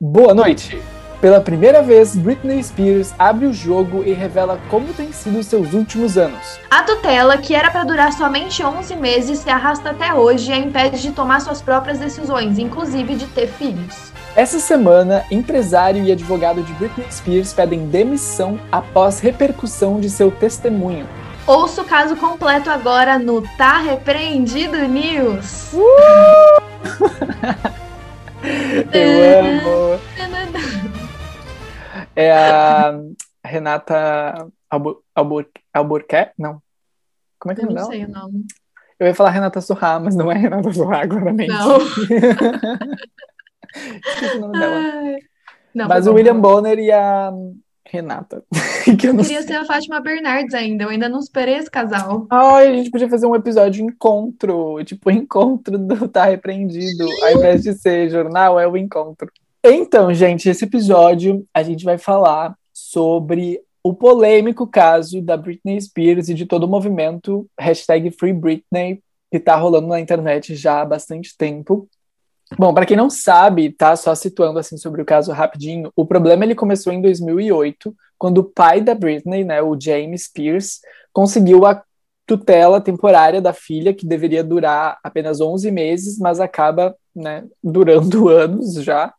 Boa noite! Pela primeira vez, Britney Spears abre o jogo e revela como tem sido seus últimos anos. A tutela, que era para durar somente 11 meses, se arrasta até hoje e a impede de tomar suas próprias decisões, inclusive de ter filhos. Essa semana, empresário e advogado de Britney Spears pedem demissão após repercussão de seu testemunho. Ouça o caso completo agora no Tá Repreendido News. Uh! Eu amo. É a Renata Albur Albur Alburquerque? Não. Como é que é o Eu nome não sei o nome. Eu ia falar Renata Sorra, mas não é Renata Sorra, claramente. Não. Esqueci o nome dela. Não, Mas o William. Bonner e a Renata. que eu não Queria ser a Fátima Bernardes ainda, eu ainda não superei esse casal. Ai, a gente podia fazer um episódio encontro, tipo, encontro do Tá Repreendido. Ao invés de ser jornal, é o encontro. Então, gente, esse episódio a gente vai falar sobre o polêmico caso da Britney Spears e de todo o movimento hashtag Free Britney que tá rolando na internet já há bastante tempo. Bom, para quem não sabe, tá só situando assim sobre o caso rapidinho, o problema ele começou em 2008, quando o pai da Britney, né, o James Spears, conseguiu a tutela temporária da filha, que deveria durar apenas 11 meses, mas acaba né, durando anos já.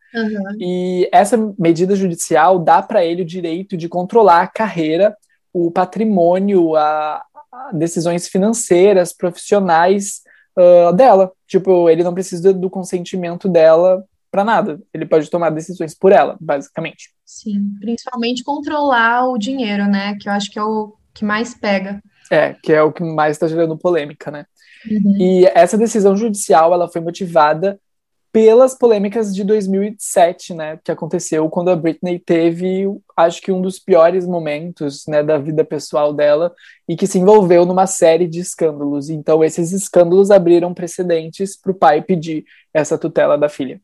E essa medida judicial dá para ele o direito de controlar a carreira, o patrimônio, a, a decisões financeiras, profissionais uh, dela. Tipo, ele não precisa do consentimento dela para nada. Ele pode tomar decisões por ela, basicamente. Sim, principalmente controlar o dinheiro, né? Que eu acho que é o que mais pega. É, que é o que mais está gerando polêmica, né? Uhum. E essa decisão judicial, ela foi motivada pelas polêmicas de 2007, né, que aconteceu quando a Britney teve, acho que um dos piores momentos, né, da vida pessoal dela e que se envolveu numa série de escândalos. Então, esses escândalos abriram precedentes para o pai pedir essa tutela da filha.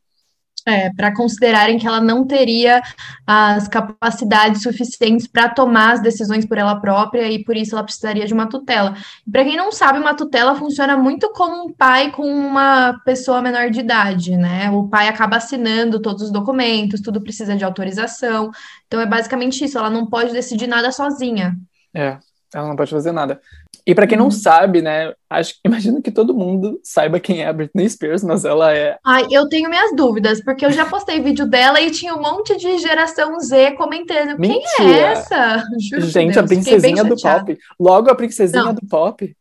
É, para considerarem que ela não teria as capacidades suficientes para tomar as decisões por ela própria e por isso ela precisaria de uma tutela. Para quem não sabe, uma tutela funciona muito como um pai com uma pessoa menor de idade, né? O pai acaba assinando todos os documentos, tudo precisa de autorização. Então é basicamente isso, ela não pode decidir nada sozinha. É, ela não pode fazer nada. E para quem não Uhum. sabe, né, acho, imagino que todo mundo saiba quem é a Britney Spears, mas ela é Ai, eu tenho minhas dúvidas, porque eu já postei vídeo dela e tinha um monte de geração Z comentando. Quem é Mentira! essa? Juro Gente, a Deus, bem princesinha do pop. Logo a princesinha Não. do pop.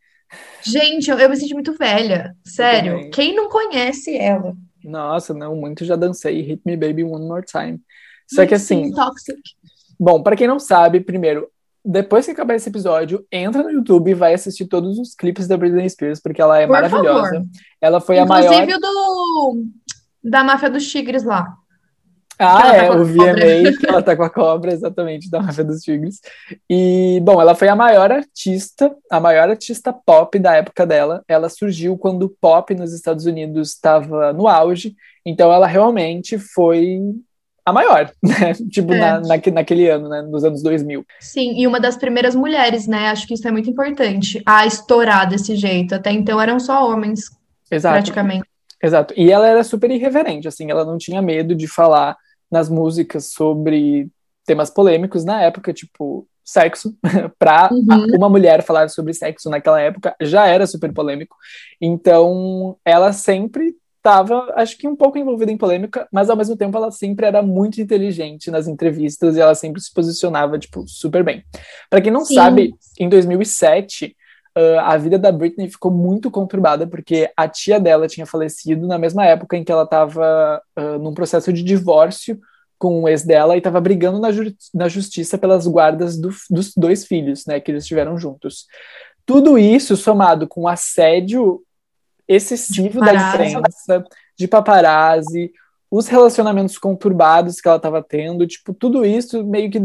Gente, eu, eu me senti muito velha. Sério. Quem não conhece ela? Nossa, não, muito já dancei Hit Me Baby One More Time. Só que assim, Toxic. bom, para quem não sabe, primeiro, depois que acabar esse episódio, entra no YouTube e vai assistir todos os clipes da Britney Spears, porque ela é Por maravilhosa. favor. Ela foi a Inclusive maior. o do da máfia dos tigres lá. Ah, tá é, a o VMA, que ela tá com a cobra, exatamente, da Máfia dos Tigres. E, bom, ela foi a maior artista, a maior artista pop da época dela. Ela surgiu quando o pop nos Estados Unidos estava no auge, então ela realmente foi a maior, né? Tipo, É. na, naque- naquele ano, né? Nos anos 2000. Sim, e uma das primeiras mulheres, né? Acho que isso é muito importante. A estourar desse jeito. Até então eram só homens, Exato. praticamente. Exato. E ela era super irreverente, assim, ela não tinha medo de falar nas músicas sobre temas polêmicos na época, tipo sexo, pra Uhum. uma mulher falar sobre sexo naquela época já era super polêmico. Então, ela sempre estava, acho que um pouco envolvida em polêmica, mas ao mesmo tempo ela sempre era muito inteligente nas entrevistas e ela sempre se posicionava, tipo, super bem. Para quem não Sim. sabe, em 2007, ah, a vida da Britney ficou muito conturbada porque a tia dela tinha falecido na mesma época em que ela estava num processo de divórcio com o ex dela e estava brigando na, ju- na justiça pelas guardas do- dos dois filhos, né, que eles tiveram juntos. Tudo isso somado com assédio excessivo da imprensa, de paparazzi, os relacionamentos conturbados que ela estava tendo, tipo, tudo isso meio que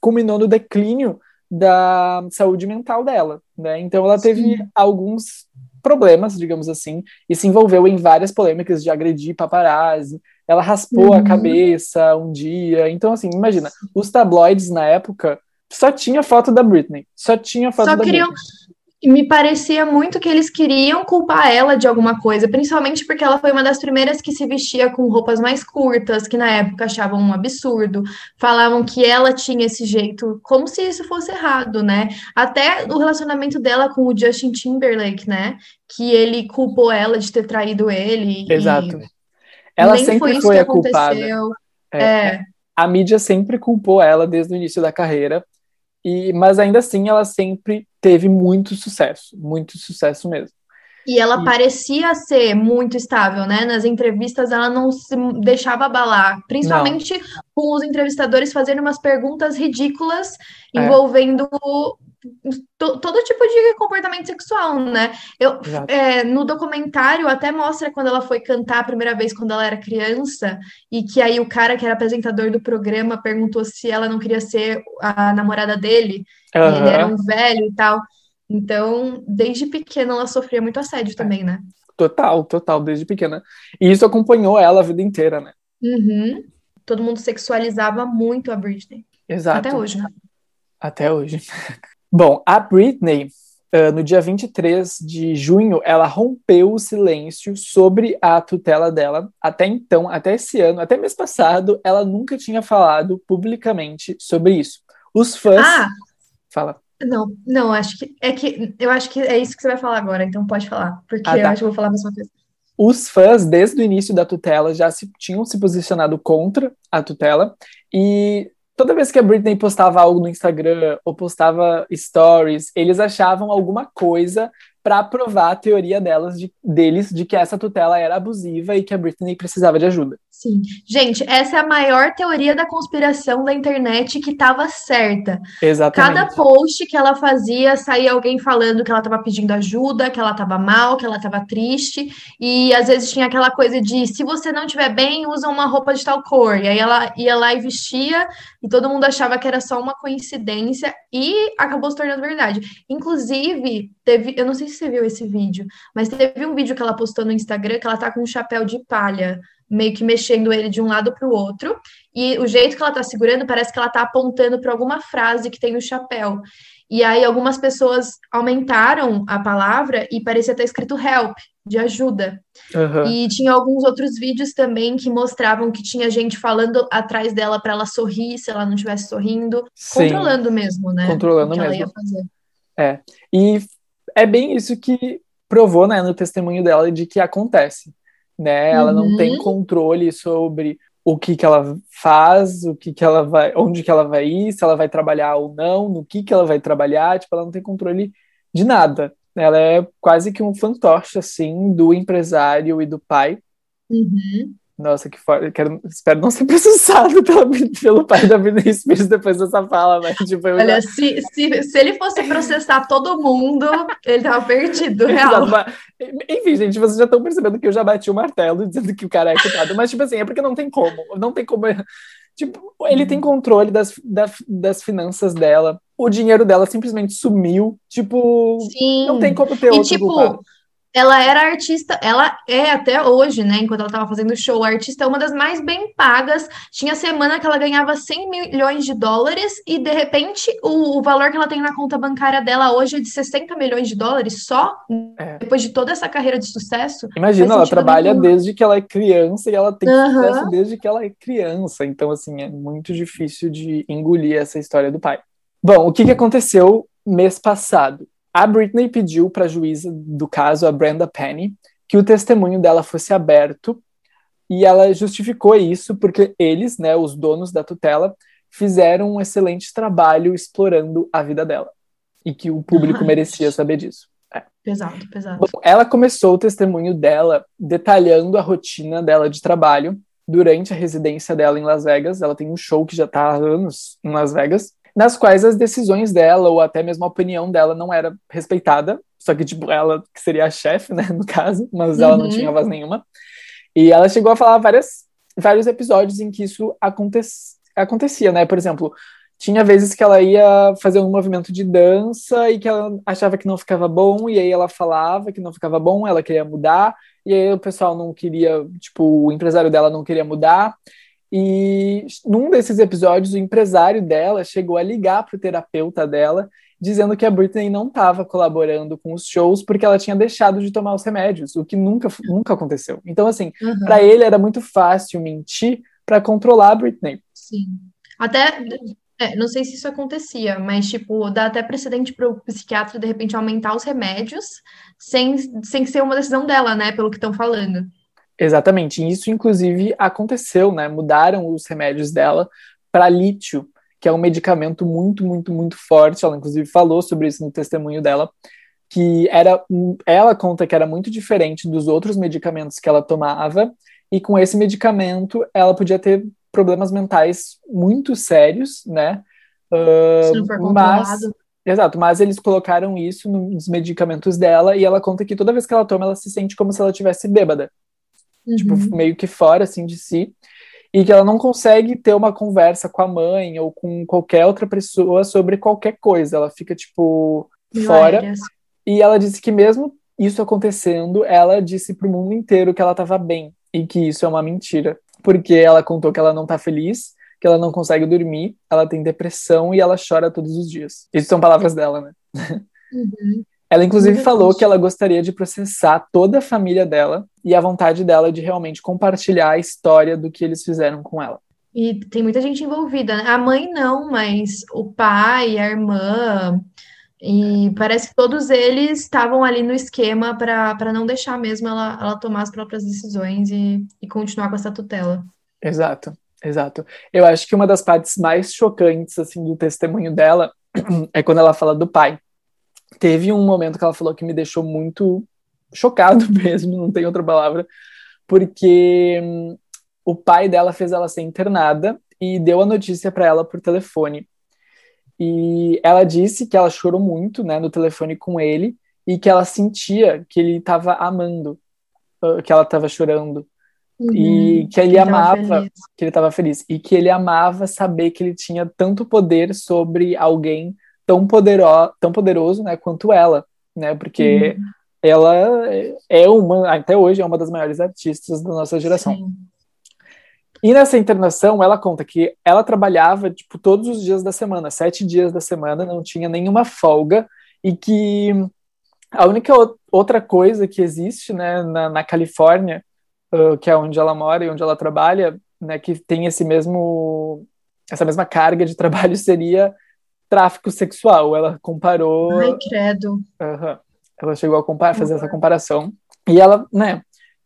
culminou no declínio da saúde mental dela, né? Então ela teve Sim. alguns problemas, digamos assim, e se envolveu em várias polêmicas de agredir paparazzi. Ela raspou a Uhum. cabeça um dia. Então, assim, imagina, os tabloides na época só tinha foto da Britney. Só tinha foto Só da queriam, Britney. Me parecia muito que eles queriam culpar ela de alguma coisa, principalmente porque ela foi uma das primeiras que se vestia com roupas mais curtas, que na época achavam um absurdo, falavam que ela tinha esse jeito, como se isso fosse errado, né? Até o relacionamento dela com o Justin Timberlake, né? Que ele culpou ela de ter traído ele. Exato. Ela sempre foi, foi a culpada. É, é. A mídia sempre culpou ela desde o início da carreira e, mas ainda assim, ela sempre teve muito sucesso, muito sucesso mesmo. E ela e... parecia ser muito estável, né? Nas entrevistas ela não se deixava abalar, principalmente não. com os entrevistadores fazendo umas perguntas ridículas é. Todo tipo de comportamento sexual, né? Eu, é, no documentário até mostra quando ela foi cantar a primeira vez quando ela era criança e que aí o cara que era apresentador do programa perguntou se ela não queria ser a namorada dele, uhum. ele era um velho e tal. Então, desde pequena ela sofria muito assédio também, né? Total, total, desde pequena. E isso acompanhou ela a vida inteira, né? Uhum. Todo mundo sexualizava muito a Britney. Exato. Até hoje, né? Até hoje. Bom, a Britney, uh, no dia 23 de junho, ela rompeu o silêncio sobre a tutela dela. Até então, até esse ano, até mês passado, ela nunca tinha falado publicamente sobre isso. Os fãs. Ah! Fala. Não, não, acho que é que eu acho que é isso que você vai falar agora, então pode falar, porque ah, tá. eu acho que eu vou falar a mesma coisa. Os fãs, desde o início da tutela, já se, tinham se posicionado contra a tutela, e toda vez que a Britney postava algo no Instagram ou postava stories, eles achavam alguma coisa para provar a teoria delas de, deles de que essa tutela era abusiva e que a Britney precisava de ajuda. Sim. Gente, essa é a maior teoria da conspiração da internet que estava certa. Exatamente. Cada post que ela fazia, saía alguém falando que ela estava pedindo ajuda, que ela estava mal, que ela estava triste, e às vezes tinha aquela coisa de se você não estiver bem, usa uma roupa de tal cor. E aí ela ia lá e vestia, e todo mundo achava que era só uma coincidência, e acabou se tornando verdade. Inclusive, teve, eu não sei se você viu esse vídeo, mas teve um vídeo que ela postou no Instagram que ela tá com um chapéu de palha, meio que mexendo ele de um lado para o outro, e o jeito que ela tá segurando parece que ela tá apontando para alguma frase que tem no chapéu. E aí algumas pessoas aumentaram a palavra e parecia estar escrito help, de ajuda. Uhum. E tinha alguns outros vídeos também que mostravam que tinha gente falando atrás dela para ela sorrir, se ela não estivesse sorrindo, Sim. controlando mesmo, né? Controlando mesmo. É. E é bem isso que provou, né, no testemunho dela de que acontece, né? Ela uhum. não tem uhum. controle sobre o que que ela faz, o que que ela vai, onde que ela vai ir, se ela vai trabalhar ou não, no que que ela vai trabalhar, tipo, ela não tem controle de nada. Ela é quase que um fantoche, assim, do empresário e do pai. Uhum. Nossa, que foda. Quero, espero não ser processado pela, pelo pai da Britney Spears depois dessa fala, né? Tipo, Olha, já... se, se, se ele fosse processar todo mundo, ele tava perdido, real. Enfim, gente, vocês já estão percebendo que eu já bati o martelo dizendo que o cara é culpado. Mas, tipo assim, é porque não tem como. Não tem como. Tipo, ele tem controle das, das, das finanças dela. O dinheiro dela simplesmente sumiu. Tipo, Sim. não tem como ter e, outro tipo, culpado ela era artista, ela é até hoje, né? Enquanto ela estava fazendo show, a artista é uma das mais bem pagas. Tinha semana que ela ganhava 100 milhões de dólares e de repente o, o valor que ela tem na conta bancária dela hoje é de 60 milhões de dólares só é. depois de toda essa carreira de sucesso. Imagina, ela trabalha desde que ela é criança e ela tem uhum. sucesso desde que ela é criança. Então, assim, é muito difícil de engolir essa história do pai. Bom, o que, que aconteceu mês passado? A Britney pediu para a juíza do caso, a Brenda Penny, que o testemunho dela fosse aberto e ela justificou isso porque eles, né, os donos da tutela, fizeram um excelente trabalho explorando a vida dela e que o público Ai, merecia saber disso. É. Pesado, pesado. Bom, ela começou o testemunho dela detalhando a rotina dela de trabalho durante a residência dela em Las Vegas. Ela tem um show que já está há anos em Las Vegas nas quais as decisões dela, ou até mesmo a opinião dela, não era respeitada. Só que, tipo, ela que seria a chefe, né, no caso, mas ela não uhum. tinha voz nenhuma. E ela chegou a falar várias, vários episódios em que isso aconte acontecia, né? Por exemplo, tinha vezes que ela ia fazer um movimento de dança e que ela achava que não ficava bom, e aí ela falava que não ficava bom, ela queria mudar, e aí o pessoal não queria, tipo, o empresário dela não queria mudar. E num desses episódios, o empresário dela chegou a ligar para o terapeuta dela dizendo que a Britney não estava colaborando com os shows porque ela tinha deixado de tomar os remédios, o que nunca, nunca aconteceu. Então, assim, uhum. para ele era muito fácil mentir para controlar a Britney. Sim. Até, é, não sei se isso acontecia, mas, tipo, dá até precedente para o psiquiatra, de repente, aumentar os remédios sem, sem ser uma decisão dela, né, pelo que estão falando. Exatamente, isso inclusive aconteceu, né? Mudaram os remédios dela para lítio, que é um medicamento muito, muito, muito forte. Ela inclusive falou sobre isso no testemunho dela, que era ela conta que era muito diferente dos outros medicamentos que ela tomava, e com esse medicamento ela podia ter problemas mentais muito sérios, né? Uh, Se não for mas, exato, mas eles colocaram isso nos medicamentos dela e ela conta que toda vez que ela toma, ela se sente como se ela tivesse bêbada uhum. tipo, meio que fora, assim, de si, e que ela não consegue ter uma conversa com a mãe ou com qualquer outra pessoa sobre qualquer coisa, ela fica, tipo, fora, e ela disse que mesmo isso acontecendo, ela disse pro mundo inteiro que ela estava bem, e que isso é uma mentira, porque ela contou que ela não tá feliz, que ela não consegue dormir, ela tem depressão e ela chora todos os dias. Isso são palavras dela, né? Uhum. Ela, inclusive, falou que ela gostaria de processar toda a família dela e a vontade dela de realmente compartilhar a história do que eles fizeram com ela. E tem muita gente envolvida. Né? A mãe não, mas o pai, a irmã. E parece que todos eles estavam ali no esquema para não deixar mesmo ela, ela tomar as próprias decisões e, e continuar com essa tutela. Exato, exato. Eu acho que uma das partes mais chocantes assim do testemunho dela é quando ela fala do pai teve um momento que ela falou que me deixou muito chocado mesmo, não tem outra palavra, porque hum, o pai dela fez ela ser internada e deu a notícia para ela por telefone. E ela disse que ela chorou muito, né, no telefone com ele e que ela sentia que ele estava amando, que ela estava chorando. Uhum, e que ele, que ele amava, que ele estava feliz, e que ele amava saber que ele tinha tanto poder sobre alguém tão, podero, tão poderoso né, quanto ela, né? Porque uhum. ela é uma, até hoje, é uma das maiores artistas da nossa geração. Sim. E nessa internação, ela conta que ela trabalhava, tipo, todos os dias da semana, sete dias da semana, não tinha nenhuma folga, e que a única outra coisa que existe, né, na, na Califórnia, uh, que é onde ela mora e onde ela trabalha, né, que tem esse mesmo, essa mesma carga de trabalho, seria tráfico sexual. Ela comparou. Ai, credo. Uhum. Ela chegou a comparar, fazer uhum. essa comparação. E ela, né?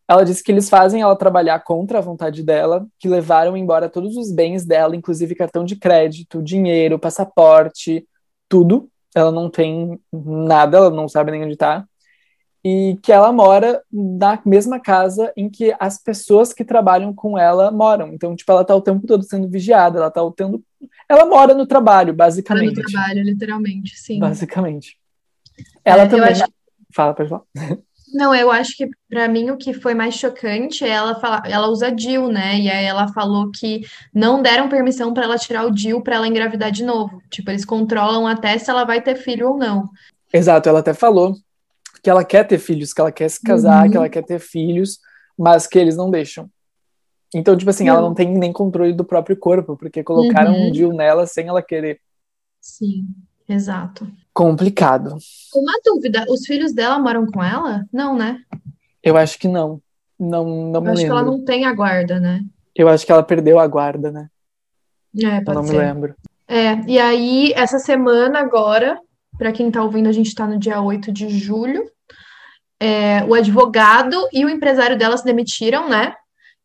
Ela disse que eles fazem ela trabalhar contra a vontade dela, que levaram embora todos os bens dela, inclusive cartão de crédito, dinheiro, passaporte, tudo. Ela não tem nada, ela não sabe nem onde tá e que ela mora na mesma casa em que as pessoas que trabalham com ela moram. Então, tipo, ela tá o tempo todo sendo vigiada, ela tá o tempo... Ela mora no trabalho, basicamente. Mora no trabalho, literalmente, sim. Basicamente. Ela é, também... Acho... Fala, pode falar. Não, eu acho que para mim o que foi mais chocante é ela falar, ela usa DIL, né? E aí ela falou que não deram permissão para ela tirar o DIL para ela engravidar de novo. Tipo, eles controlam até se ela vai ter filho ou não. Exato, ela até falou que ela quer ter filhos, que ela quer se casar, uhum. que ela quer ter filhos, mas que eles não deixam. Então, tipo assim, ela não tem nem controle do próprio corpo, porque colocaram uhum. um deal nela sem ela querer. Sim, exato. Complicado. Uma dúvida, os filhos dela moram com ela? Não, né? Eu acho que não. Não, não me Eu acho lembro. que ela não tem a guarda, né? Eu acho que ela perdeu a guarda, né? É, pode Eu não ser. me lembro. É, e aí, essa semana agora, para quem está ouvindo, a gente está no dia 8 de julho. É, o advogado e o empresário dela se demitiram, né?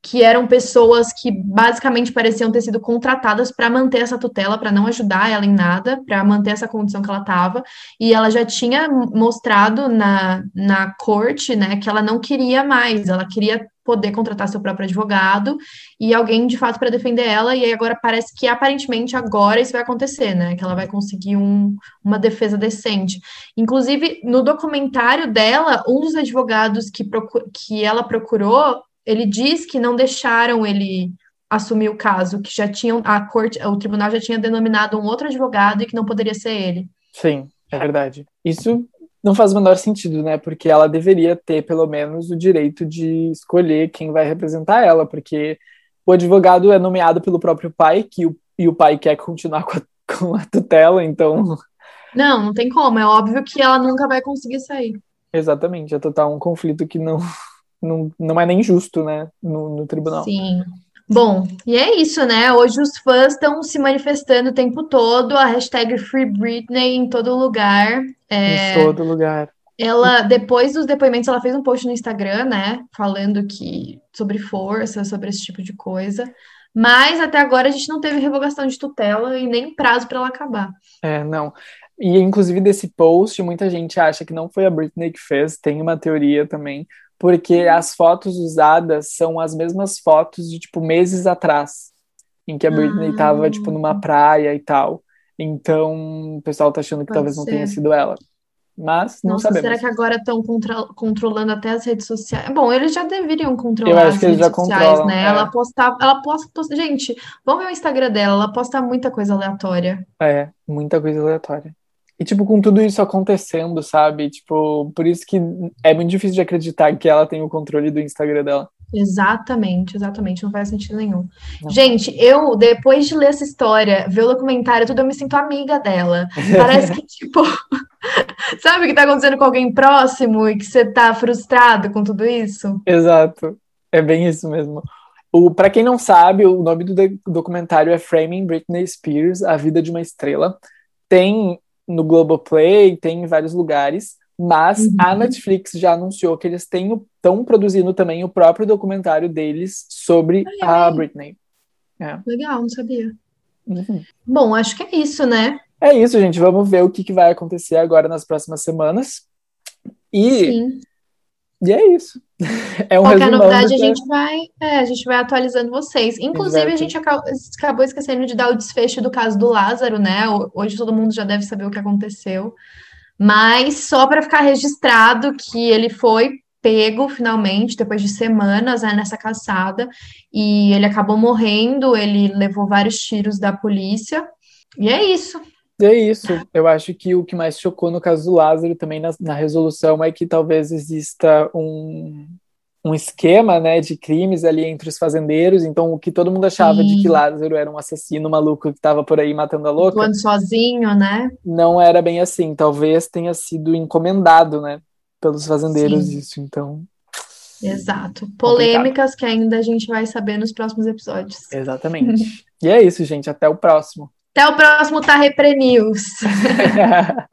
Que eram pessoas que basicamente pareciam ter sido contratadas para manter essa tutela, para não ajudar ela em nada, para manter essa condição que ela estava. E ela já tinha mostrado na, na corte, né, que ela não queria mais, ela queria poder contratar seu próprio advogado e alguém de fato para defender ela, e aí agora parece que aparentemente agora isso vai acontecer, né? Que ela vai conseguir um, uma defesa decente. Inclusive, no documentário dela, um dos advogados que, que ela procurou, ele diz que não deixaram ele assumir o caso, que já tinham a corte, o tribunal já tinha denominado um outro advogado e que não poderia ser ele. Sim, é verdade. Isso não faz o menor sentido, né? Porque ela deveria ter, pelo menos, o direito de escolher quem vai representar ela, porque o advogado é nomeado pelo próprio pai, que o, e o pai quer continuar com a, com a tutela, então Não, não tem como. É óbvio que ela nunca vai conseguir sair. Exatamente, é total um conflito que não, não, não é nem justo, né, no, no tribunal. Sim. Bom, e é isso, né? Hoje os fãs estão se manifestando o tempo todo, a hashtag Free Britney em todo lugar. É... Em todo lugar. Ela, depois dos depoimentos, ela fez um post no Instagram, né? Falando que sobre força, sobre esse tipo de coisa. Mas até agora a gente não teve revogação de tutela e nem prazo para ela acabar. É, não. E inclusive desse post, muita gente acha que não foi a Britney que fez, tem uma teoria também, porque as fotos usadas são as mesmas fotos de tipo meses atrás, em que a Britney estava ah. tipo numa praia e tal. Então, o pessoal tá achando que Pode talvez ser. não tenha sido ela. Mas não Nossa, sabemos. será que agora estão controlando até as redes sociais? Bom, eles já deveriam controlar as redes sociais, né? É. Ela postava, ela posta, posta, gente, vamos ver o Instagram dela, ela posta muita coisa aleatória. É, muita coisa aleatória. E, tipo, com tudo isso acontecendo, sabe? Tipo, por isso que é muito difícil de acreditar que ela tem o controle do Instagram dela. Exatamente, exatamente, não faz sentido nenhum. Não. Gente, eu, depois de ler essa história, ver o documentário, tudo, eu me sinto amiga dela. Parece que, tipo, sabe o que tá acontecendo com alguém próximo e que você tá frustrado com tudo isso? Exato, é bem isso mesmo. O, para quem não sabe, o nome do documentário é Framing Britney Spears, A Vida de uma Estrela. Tem no Globoplay, tem em vários lugares, mas uhum. a Netflix já anunciou que eles estão produzindo também o próprio documentário deles sobre Ai, a Britney. É. Legal, não sabia. Uhum. Bom, acho que é isso, né? É isso, gente. Vamos ver o que, que vai acontecer agora nas próximas semanas. E, Sim. E é isso. É um Qualquer novidade a gente vai, é, a gente vai atualizando vocês. Inclusive, Exato. a gente acabou esquecendo de dar o desfecho do caso do Lázaro, né? Hoje todo mundo já deve saber o que aconteceu. Mas só para ficar registrado que ele foi pego finalmente, depois de semanas né, nessa caçada, e ele acabou morrendo, ele levou vários tiros da polícia, e é isso. É isso. Eu acho que o que mais chocou no caso do Lázaro também na, na resolução é que talvez exista um, um esquema né, de crimes ali entre os fazendeiros. Então, o que todo mundo achava Sim. de que Lázaro era um assassino maluco que estava por aí matando a louca. Atuando sozinho, né? Não era bem assim. Talvez tenha sido encomendado, né, pelos fazendeiros Sim. isso. Então. Exato. Polêmicas complicado. que ainda a gente vai saber nos próximos episódios. Exatamente. e é isso, gente. Até o próximo. Até o próximo Tá Repre News.